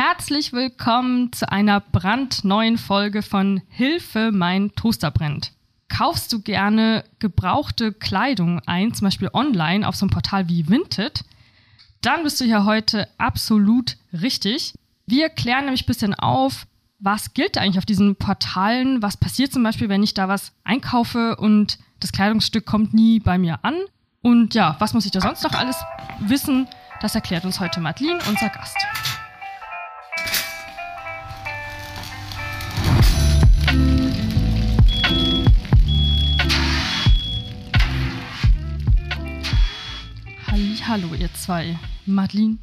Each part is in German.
Herzlich willkommen zu einer brandneuen Folge von Hilfe, mein Toaster brennt. Kaufst du gerne gebrauchte Kleidung ein, zum Beispiel online auf so einem Portal wie Vinted? Dann bist du hier heute absolut richtig. Wir klären nämlich ein bisschen auf, was gilt eigentlich auf diesen Portalen? Was passiert zum Beispiel, wenn ich da was einkaufe und das Kleidungsstück kommt nie bei mir an? Und ja, was muss ich da sonst noch alles wissen? Das erklärt uns heute Madeline, unser Gast. Hallo, ihr zwei, Madeline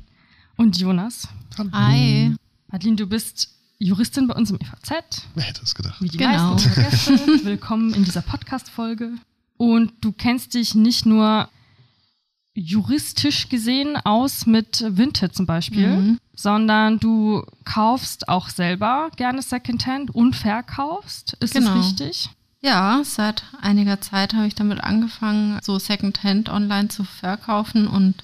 und Jonas. Hallo. Hi. Madeline, du bist Juristin bei uns im EVZ. Wer hätte es gedacht? Wie die Genau. meisten unserer Gäste. Willkommen in dieser Podcast-Folge. Und du kennst dich nicht nur juristisch gesehen aus mit Vinted zum Beispiel, Mhm. sondern du kaufst auch selber gerne Secondhand und verkaufst. Ist Genau. das richtig? Ja, seit einiger Zeit habe ich damit angefangen, so Secondhand online zu verkaufen und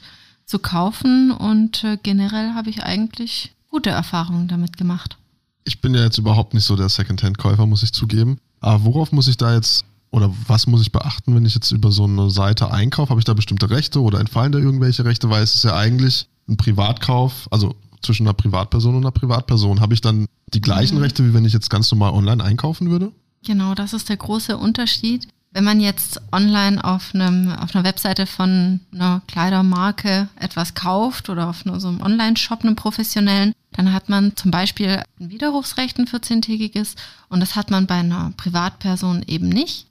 zu kaufen. Und äh, generell habe ich eigentlich gute Erfahrungen damit gemacht. Ich bin ja jetzt überhaupt nicht so der Secondhand-Käufer, muss ich zugeben. Aber worauf muss ich da jetzt oder was muss ich beachten, wenn ich jetzt über so eine Seite einkaufe? Habe ich da bestimmte Rechte oder entfallen da irgendwelche Rechte? Weil es ist ja eigentlich ein Privatkauf, also zwischen einer Privatperson und einer Privatperson. Habe ich dann die gleichen Mhm. Rechte, wie wenn ich jetzt ganz normal online einkaufen würde? Genau, das ist der große Unterschied. Wenn man jetzt online auf, einem, auf einer Webseite von einer Kleidermarke etwas kauft oder auf so einem Online-Shop, einem professionellen, dann hat man zum Beispiel ein Widerrufsrecht, ein 14-tägiges, und das hat man bei einer Privatperson eben nicht.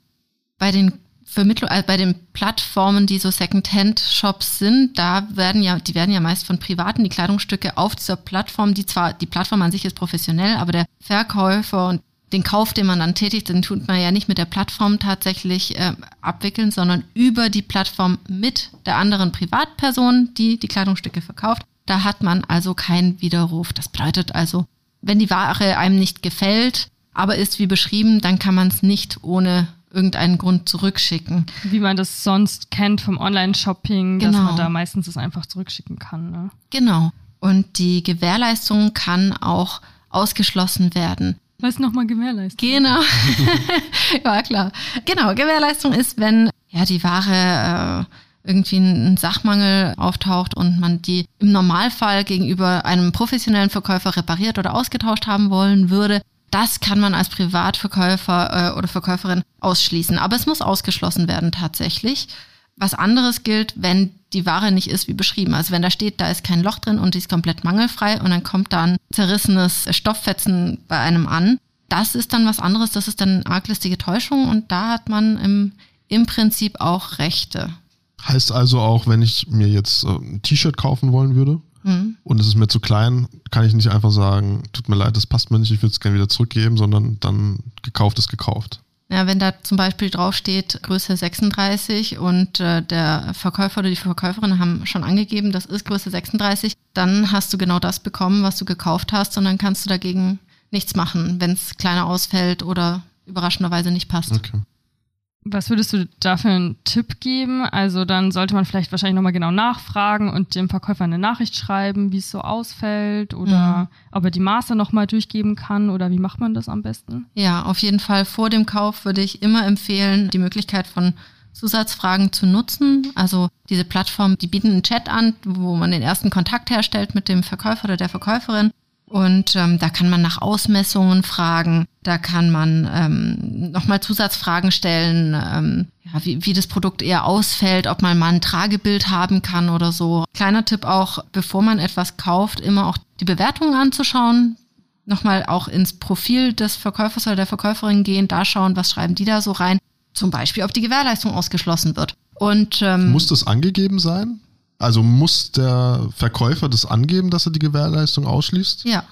Bei den Vermittlung, äh, bei den Plattformen, die so Second-Hand-Shops sind, da werden ja, die werden ja meist von Privaten die Kleidungsstücke auf dieser Plattform, die zwar, die Plattform an sich ist professionell, aber der Verkäufer und den Kauf, den man dann tätigt, den tut man ja nicht mit der Plattform tatsächlich äh, abwickeln, sondern über die Plattform mit der anderen Privatperson, die die Kleidungsstücke verkauft. Da hat man also keinen Widerruf. Das bedeutet also, wenn die Ware einem nicht gefällt, aber ist wie beschrieben, dann kann man es nicht ohne irgendeinen Grund zurückschicken. Wie man das sonst kennt vom Online-Shopping, dass Genau. man da meistens es einfach zurückschicken kann. Ne? Genau. Und die Gewährleistung kann auch ausgeschlossen werden. Was nochmal gewährleistet? Genau. ja, klar. Genau, Gewährleistung ist, wenn ja die Ware äh, irgendwie ein Sachmangel auftaucht und man die im Normalfall gegenüber einem professionellen Verkäufer repariert oder ausgetauscht haben wollen würde. Das kann man als Privatverkäufer äh, oder Verkäuferin ausschließen. Aber es muss ausgeschlossen werden tatsächlich. Was anderes gilt, wenn die Ware nicht ist wie beschrieben. Also wenn da steht, da ist kein Loch drin und die ist komplett mangelfrei und dann kommt da ein zerrissenes Stofffetzen bei einem an. Das ist dann was anderes, das ist dann arglistige Täuschung und da hat man im, im Prinzip auch Rechte. Heißt also auch, wenn ich mir jetzt äh, ein T-Shirt kaufen wollen würde Hm. und es ist mir zu klein, kann ich nicht einfach sagen, tut mir leid, das passt mir nicht, ich würde es gerne wieder zurückgeben, sondern dann gekauft ist gekauft. Ja, wenn da zum Beispiel draufsteht Größe 36 und äh, der Verkäufer oder die Verkäuferin haben schon angegeben, das ist Größe 36, dann hast du genau das bekommen, was du gekauft hast und dann kannst du dagegen nichts machen, wenn es kleiner ausfällt oder überraschenderweise nicht passt. Okay. Was würdest du dafür einen Tipp geben? Also dann sollte man vielleicht wahrscheinlich nochmal genau nachfragen und dem Verkäufer eine Nachricht schreiben, wie es so ausfällt oder ob er die Maße nochmal durchgeben kann oder wie macht man das am besten? Ja, auf jeden Fall vor dem Kauf würde ich immer empfehlen, die Möglichkeit von Zusatzfragen zu nutzen. Also diese Plattform, die bieten einen Chat an, wo man den ersten Kontakt herstellt mit dem Verkäufer oder der Verkäuferin. Und ähm, da kann man nach Ausmessungen fragen, da kann man ähm, nochmal Zusatzfragen stellen, ähm, ja, wie, wie das Produkt eher ausfällt, ob man mal ein Tragebild haben kann oder so. Kleiner Tipp auch, bevor man etwas kauft, immer auch die Bewertungen anzuschauen, nochmal auch ins Profil des Verkäufers oder der Verkäuferin gehen, da schauen, was schreiben die da so rein. Zum Beispiel, ob die Gewährleistung ausgeschlossen wird. Und ähm, Muss das angegeben sein? Also muss der Verkäufer das angeben, dass er die Gewährleistung ausschließt? ja,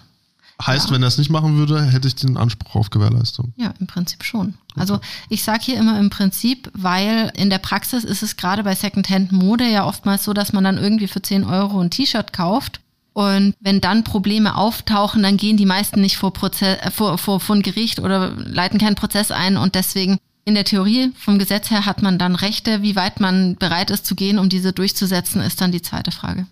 Heißt, Ja. wenn er es nicht machen würde, hätte ich den Anspruch auf Gewährleistung. ja, im Prinzip schon. Also ich sage hier immer im Prinzip, weil in der Praxis ist es gerade bei Secondhand-Mode ja oftmals so, dass man dann irgendwie für 10 Euro ein T-Shirt kauft. Und wenn dann Probleme auftauchen, dann gehen die meisten nicht vor, Proze äh, vor, vor, vor ein Gericht oder leiten keinen Prozess ein. Und deswegen in der Theorie vom Gesetz her hat man dann Rechte. Wie weit man bereit ist zu gehen, um diese durchzusetzen, ist dann die zweite Frage.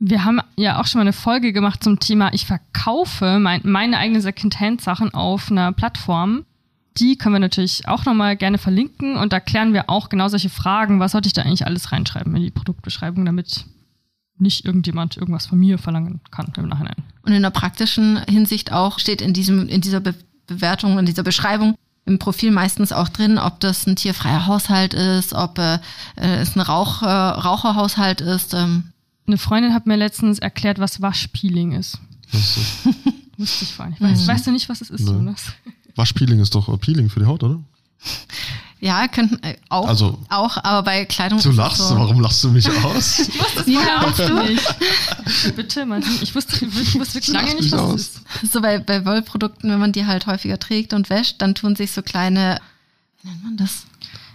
Wir haben ja auch schon mal eine Folge gemacht zum Thema, ich verkaufe mein, meine eigenen Secondhand-Sachen auf einer Plattform. Die können wir natürlich auch nochmal gerne verlinken und da klären wir auch genau solche Fragen. Was sollte ich da eigentlich alles reinschreiben in die Produktbeschreibung, damit nicht irgendjemand irgendwas von mir verlangen kann im Nachhinein. Und in der praktischen Hinsicht auch steht in diesem, in dieser Be Bewertung, in dieser Beschreibung im Profil meistens auch drin, ob das ein tierfreier Haushalt ist, ob äh, es ein Rauch, äh, Raucherhaushalt ist. Ähm. Eine Freundin hat mir letztens erklärt, was Waschpeeling ist. Wusste ich vorhin. Ich weiß, Mhm. weißt du nicht, was es ist, Nee. Jonas? Waschpeeling ist doch Peeling für die Haut, oder? Ja, könnten äh, auch, Also- auch, aber bei Kleidung Du es lachst, so. warum lachst du mich aus? Das ja, du nicht. Bitte, Martin. Ich wusste, ich wusste wirklich lange nicht, was aus. es ist. So bei, bei Wollprodukten, wenn man die halt häufiger trägt und wäscht, dann tun sich so kleine, wie nennt man das?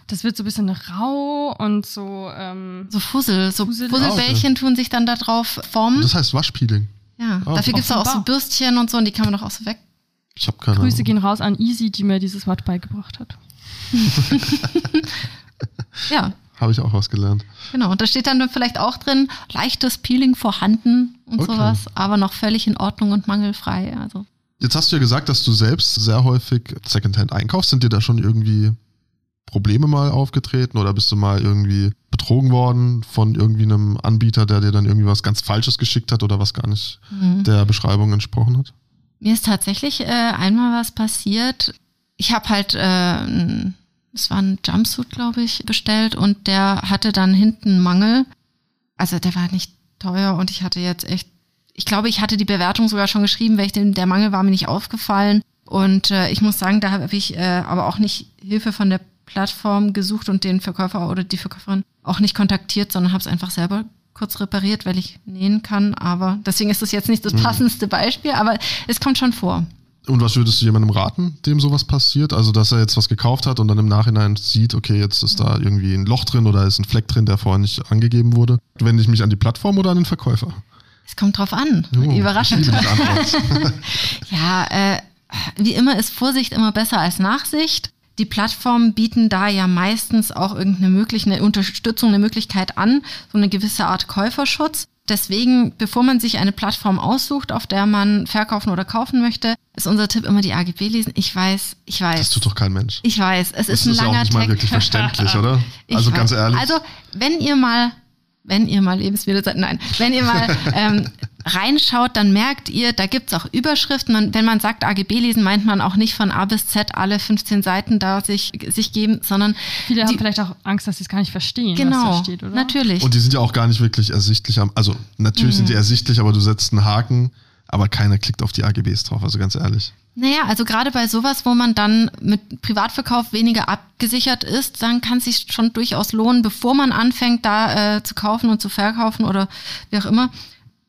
Das wird so ein bisschen rau und so. Ähm, So Fussel, so Fussel- Fusselbällchen tun sich dann da drauf formen. Das heißt Waschpeeling. ja, Ah, dafür gibt's auch, auch so. Bürstchen und so und die kann man doch auch so weg. Ich habe keine Grüße Ahnung. gehen raus an Easy, die mir dieses Wort beigebracht hat. Ja, Habe ich auch was gelernt. genau. Und da steht dann vielleicht auch drin, leichtes Peeling vorhanden und Okay. sowas, aber noch völlig in Ordnung und mangelfrei. Also Jetzt hast du ja gesagt, dass du selbst sehr häufig Secondhand einkaufst. Sind dir da schon irgendwie Probleme mal aufgetreten oder bist du mal irgendwie betrogen worden von irgendwie einem Anbieter, der dir dann irgendwie was ganz Falsches geschickt hat oder was gar nicht mhm. der Beschreibung entsprochen hat? Mir ist tatsächlich äh, einmal was passiert. Ich habe halt, äh, es war ein Jumpsuit, glaube ich, bestellt und der hatte dann hinten einen Mangel. Also der war nicht teuer und ich hatte jetzt echt, ich glaube, ich hatte die Bewertung sogar schon geschrieben, weil ich den, der Mangel war mir nicht aufgefallen. Und äh, ich muss sagen, da habe ich äh, aber auch nicht Hilfe von der Plattform gesucht und den Verkäufer oder die Verkäuferin auch nicht kontaktiert, sondern habe es einfach selber kurz repariert, weil ich nähen kann. Aber deswegen ist das jetzt nicht das passendste Beispiel, aber es kommt schon vor. Und was würdest du jemandem raten, dem sowas passiert? Also, dass er jetzt was gekauft hat und dann im Nachhinein sieht, okay, jetzt ist da irgendwie ein Loch drin oder ist ein Fleck drin, der vorher nicht angegeben wurde. Wende ich mich an die Plattform oder an den Verkäufer? Es kommt drauf an. Oh, Überraschend. Ja, äh, wie immer ist Vorsicht immer besser als Nachsicht. Die Plattformen bieten da ja meistens auch irgendeine mögliche eine Unterstützung, eine Möglichkeit an, so eine gewisse Art Käuferschutz. Deswegen, bevor man sich eine Plattform aussucht, auf der man verkaufen oder kaufen möchte, ist unser Tipp immer die AGB lesen. Ich weiß, ich weiß. Das tut doch kein Mensch. ich weiß, es Das ist ein ist ja auch langer nicht mal Text. wirklich verständlich, oder? Ich Also weiß. ganz ehrlich. Also, wenn ihr mal, wenn ihr mal Lebensmittel seid, nein, wenn ihr mal ähm, reinschaut, dann merkt ihr, da gibt's auch Überschriften. Man, wenn man sagt AGB lesen, meint man auch nicht von A bis Z alle 15 Seiten da sich, sich geben, sondern Viele Die- haben vielleicht auch Angst, dass sie es gar nicht verstehen, was genau, da steht, oder? natürlich. Und die sind ja auch gar nicht wirklich ersichtlich. Also natürlich sind die Mhm. ersichtlich, aber du setzt einen Haken, aber keiner klickt auf die AGBs drauf, also ganz ehrlich. Naja, also gerade bei sowas, wo man dann mit Privatverkauf weniger abgesichert ist, dann kann es sich schon durchaus lohnen, bevor man anfängt, da äh, zu kaufen und zu verkaufen oder wie auch immer,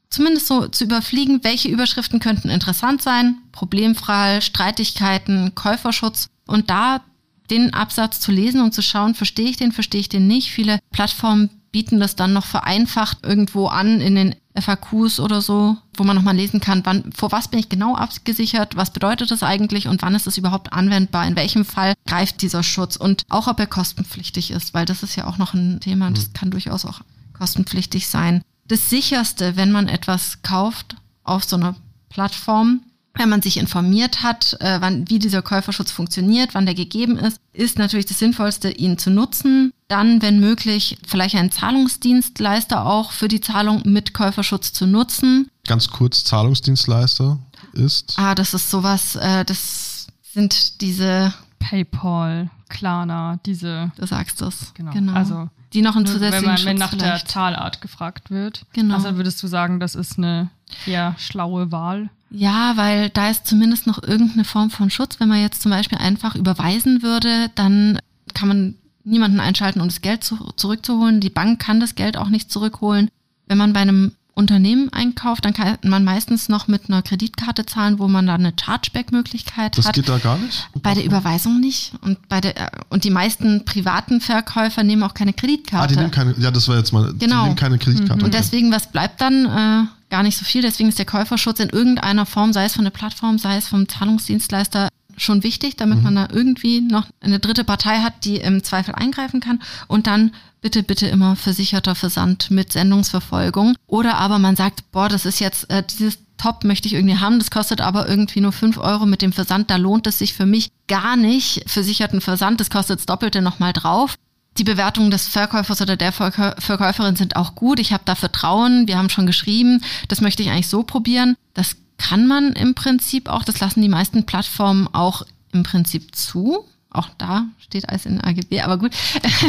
zumindest so zu überfliegen, welche Überschriften könnten interessant sein, Problemfall, Streitigkeiten, Käuferschutz und da den Absatz zu lesen und zu schauen, verstehe ich den, verstehe ich den nicht. Viele Plattformen bieten das dann noch vereinfacht irgendwo an in den FAQs oder so, wo man nochmal lesen kann, wann, vor was bin ich genau abgesichert, was bedeutet das eigentlich und wann ist es überhaupt anwendbar, in welchem Fall greift dieser Schutz und auch ob er kostenpflichtig ist, weil das ist ja auch noch ein Thema, das kann durchaus auch kostenpflichtig sein. Das sicherste, wenn man etwas kauft auf so einer Plattform, wenn man sich informiert hat, äh, wann, wie dieser Käuferschutz funktioniert, wann der gegeben ist, ist natürlich das Sinnvollste, ihn zu nutzen. Dann, wenn möglich, vielleicht einen Zahlungsdienstleister auch für die Zahlung mit Käuferschutz zu nutzen. Ganz kurz, Zahlungsdienstleister ist. Ah, das ist sowas, äh, das sind diese, PayPal, Klarna, diese. du sagst es. Genau. Also, die noch einen zusätzlichen wenn, man, wenn nach der vielleicht. Zahlart gefragt wird. Genau. Also würdest du sagen, das ist eine eher schlaue Wahl? Ja, weil da ist zumindest noch irgendeine Form von Schutz. Wenn man jetzt zum Beispiel einfach überweisen würde, dann kann man niemanden einschalten, um das Geld zu, zurückzuholen. Die Bank kann das Geld auch nicht zurückholen. Wenn man bei einem Unternehmen einkauft, dann kann man meistens noch mit einer Kreditkarte zahlen, wo man dann eine Chargeback-Möglichkeit Das hat. geht da gar nicht? Bei der Überweisung nicht. Und bei der und die meisten privaten Verkäufer nehmen auch keine Ah, Kreditkarte. die nehmen keine, ja, das war jetzt mal, die Genau. nehmen keine Kreditkarte. Und okay. deswegen, was bleibt dann? Äh, gar nicht so viel. Deswegen ist der Käuferschutz in irgendeiner Form, sei es von der Plattform, sei es vom Zahlungsdienstleister, schon wichtig, damit mhm. man da irgendwie noch eine dritte Partei hat, die im Zweifel eingreifen kann. Und dann bitte, bitte immer versicherter Versand mit Sendungsverfolgung. Oder aber man sagt, boah, das ist jetzt äh, dieses Top möchte ich irgendwie haben, das kostet aber irgendwie nur fünf Euro mit dem Versand, da lohnt es sich für mich gar nicht, versicherten Versand, das kostet das Doppelte nochmal drauf. Die Bewertungen des Verkäufers oder der Verkäuferin sind auch gut. Ich habe da Vertrauen. Wir haben schon geschrieben. Das möchte ich eigentlich so probieren. Das kann man im Prinzip auch. Das lassen die meisten Plattformen auch im Prinzip zu. Auch da steht alles in AGB, aber gut,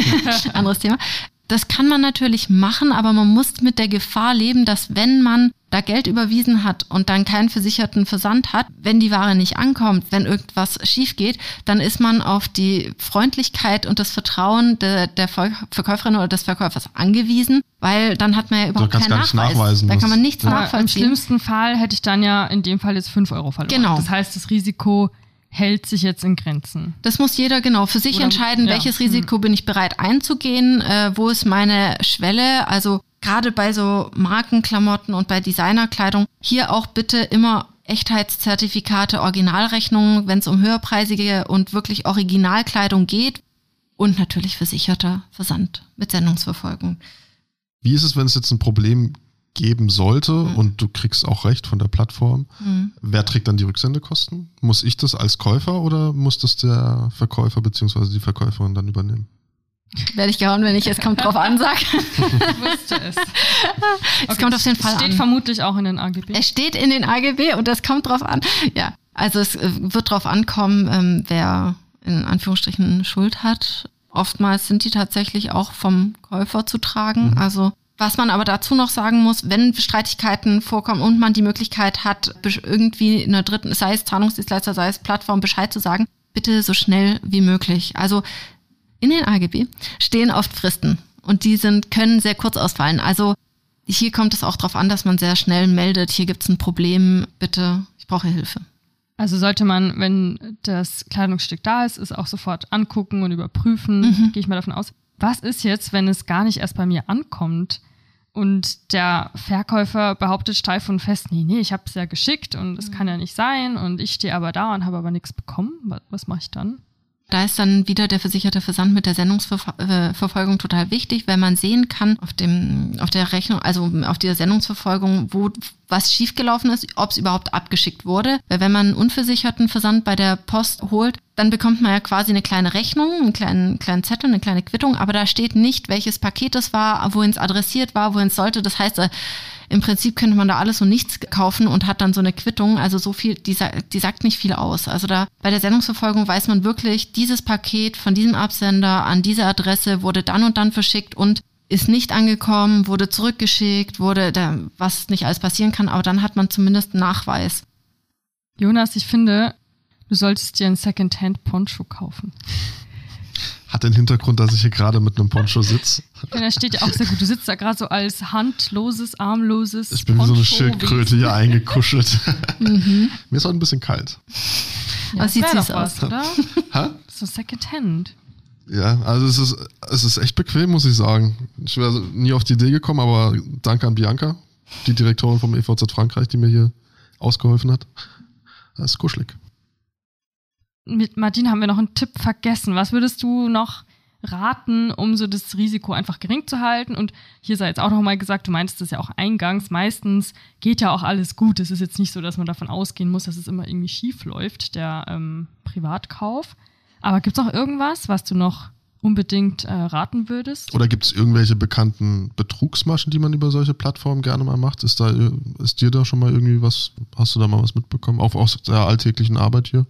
anderes Thema. Das kann man natürlich machen, aber man muss mit der Gefahr leben, dass wenn man da Geld überwiesen hat und dann keinen versicherten Versand hat, wenn die Ware nicht ankommt, wenn irgendwas schief geht, dann ist man auf die Freundlichkeit und das Vertrauen de, der Verkäuferin oder des Verkäufers angewiesen, weil dann hat man ja überhaupt keinen Nachweis. Nachweisen, da kann man nichts ja, nachvollziehen. Im schlimmsten Fall hätte ich dann ja in dem Fall jetzt fünf Euro verloren. Genau. Das heißt, das Risiko hält sich jetzt in Grenzen. Das muss jeder genau für sich Oder, entscheiden, ja. welches Risiko hm. bin ich bereit einzugehen, äh, wo ist meine Schwelle. Also gerade bei so Markenklamotten und bei Designerkleidung hier auch bitte immer Echtheitszertifikate, Originalrechnungen, wenn es um höherpreisige und wirklich Originalkleidung geht und natürlich versicherter Versand mit Sendungsverfolgung. Wie ist es, wenn es jetzt ein Problem geben sollte mhm. und du kriegst auch recht von der Plattform, mhm. wer trägt dann die Rücksendekosten? Muss ich das als Käufer oder muss das der Verkäufer bzw. die Verkäuferin dann übernehmen? Werde ich gehauen, wenn ich es kommt drauf an sage. Ich wusste es. Es okay, kommt auf den Fall steht an. Steht vermutlich auch in den AGB. Es steht in den AGB und das kommt drauf an. Ja, also es äh, wird drauf ankommen, ähm, wer in Anführungsstrichen Schuld hat. Oftmals sind die tatsächlich auch vom Käufer zu tragen. Mhm. Also was man aber dazu noch sagen muss, wenn Streitigkeiten vorkommen und man die Möglichkeit hat, irgendwie in der dritten, sei es Zahlungsdienstleister, sei es Plattform, Bescheid zu sagen, bitte so schnell wie möglich. Also in den AGB stehen oft Fristen und die sind, können sehr kurz ausfallen. Also hier kommt es auch darauf an, dass man sehr schnell meldet, hier gibt es ein Problem, bitte, ich brauche Hilfe. Also sollte man, wenn das Kleidungsstück da ist, es auch sofort angucken und überprüfen, mhm. gehe ich mal davon aus. Was ist jetzt, wenn es gar nicht erst bei mir ankommt? Und der Verkäufer behauptet steif und fest, nee, nee, ich habe es ja geschickt und es mhm. kann ja nicht sein und ich stehe aber da und habe aber nichts bekommen. Was, was mache ich dann? Da ist dann wieder der versicherte Versand mit der Sendungsverfolgung total wichtig, weil man sehen kann auf dem, auf der Rechnung, also auf dieser Sendungsverfolgung, wo was schiefgelaufen ist, ob es überhaupt abgeschickt wurde. Weil wenn man einen unversicherten Versand bei der Post holt, dann bekommt man ja quasi eine kleine Rechnung, einen kleinen, kleinen Zettel, eine kleine Quittung, aber da steht nicht, welches Paket es war, wohin es adressiert war, wohin es sollte. Das heißt, äh, im Prinzip könnte man da alles und nichts kaufen und hat dann so eine Quittung. Also so viel, die, die sagt nicht viel aus. Also da bei der Sendungsverfolgung weiß man wirklich, dieses Paket von diesem Absender an diese Adresse wurde dann und dann verschickt und ist nicht angekommen, wurde zurückgeschickt, wurde da, was nicht alles passieren kann, aber dann hat man zumindest Nachweis. Jonas, ich finde, du solltest dir ein Secondhand-Poncho kaufen hat den Hintergrund, dass ich hier gerade mit einem Poncho sitze. Ja, da steht ja auch sehr gut. Du sitzt da gerade so als handloses, armloses. Ich bin wie so eine Schildkröte hier eingekuschelt. mhm. Mir ist auch ein bisschen kalt. Ja, Was sieht süß aus, oder? Ha? So Secondhand. Ja, also es ist, es ist echt bequem, muss ich sagen. Ich wäre nie auf die Idee gekommen, aber danke an Bianca, die Direktorin vom EVZ Frankreich, die mir hier ausgeholfen hat. Das ist kuschelig mit Martin haben wir noch einen Tipp vergessen. Was würdest du noch raten, um so das Risiko einfach gering zu halten? Und hier sei jetzt auch nochmal gesagt, du meintest das ja auch eingangs, meistens geht ja auch alles gut. Es ist jetzt nicht so, dass man davon ausgehen muss, dass es immer irgendwie schief läuft, der ähm, Privatkauf. Aber gibt es auch irgendwas, was du noch unbedingt äh, raten würdest? Oder gibt es irgendwelche bekannten Betrugsmaschen, die man über solche Plattformen gerne mal macht? Ist, da, ist dir da schon mal irgendwie was, hast du da mal was mitbekommen, auch aus der alltäglichen Arbeit hier?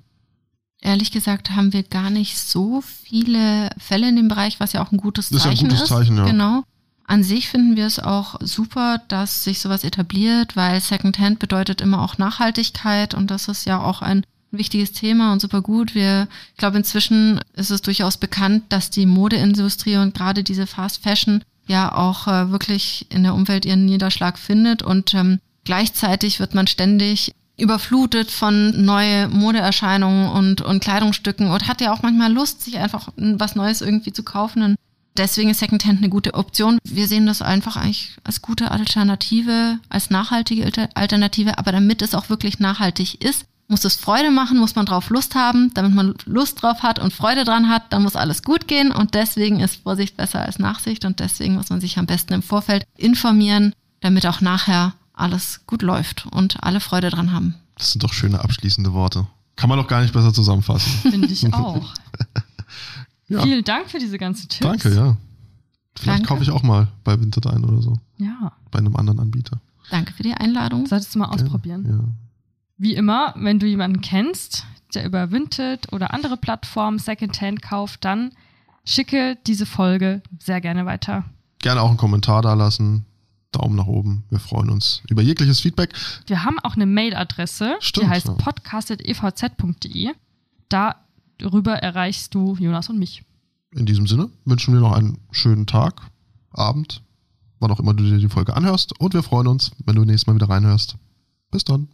Ehrlich gesagt haben wir gar nicht so viele Fälle in dem Bereich, was ja auch ein gutes Zeichen ist. Das ist ein gutes ist. Zeichen, ja. Genau. An sich finden wir es auch super, dass sich sowas etabliert, weil Secondhand bedeutet immer auch Nachhaltigkeit und das ist ja auch ein wichtiges Thema und super gut. Wir, ich glaube, inzwischen ist es durchaus bekannt, dass die Modeindustrie und gerade diese Fast Fashion ja auch äh, wirklich in der Umwelt ihren Niederschlag findet und ähm, gleichzeitig wird man ständig überflutet von neue Modeerscheinungen und, und Kleidungsstücken und hat ja auch manchmal Lust, sich einfach was Neues irgendwie zu kaufen. Und deswegen ist Secondhand eine gute Option. Wir sehen das einfach eigentlich als gute Alternative, als nachhaltige Alternative, aber damit es auch wirklich nachhaltig ist, muss es Freude machen, muss man drauf Lust haben. Damit man Lust drauf hat und Freude dran hat, dann muss alles gut gehen. Und deswegen ist Vorsicht besser als Nachsicht. Und deswegen muss man sich am besten im Vorfeld informieren, damit auch nachher alles gut läuft und alle Freude dran haben. Das sind doch schöne abschließende Worte. Kann man doch gar nicht besser zusammenfassen. Finde ich auch. ja. Vielen Dank für diese ganzen Tipps. Danke, ja. Vielleicht Danke. kaufe ich auch mal bei Winterdein oder so. Ja. Bei einem anderen Anbieter. Danke für die Einladung. Solltest du mal ausprobieren. Ja. Wie immer, wenn du jemanden kennst, der über Vinted oder andere Plattformen Secondhand kauft, dann schicke diese Folge sehr gerne weiter. Gerne auch einen Kommentar da lassen. Daumen nach oben. Wir freuen uns über jegliches Feedback. Wir haben auch eine Mailadresse, die heißt ja. podcast.evz.de. Darüber erreichst du Jonas und mich. In diesem Sinne wünschen wir noch einen schönen Tag, Abend, wann auch immer du dir die Folge anhörst. Und wir freuen uns, wenn du nächstes Mal wieder reinhörst. Bis dann.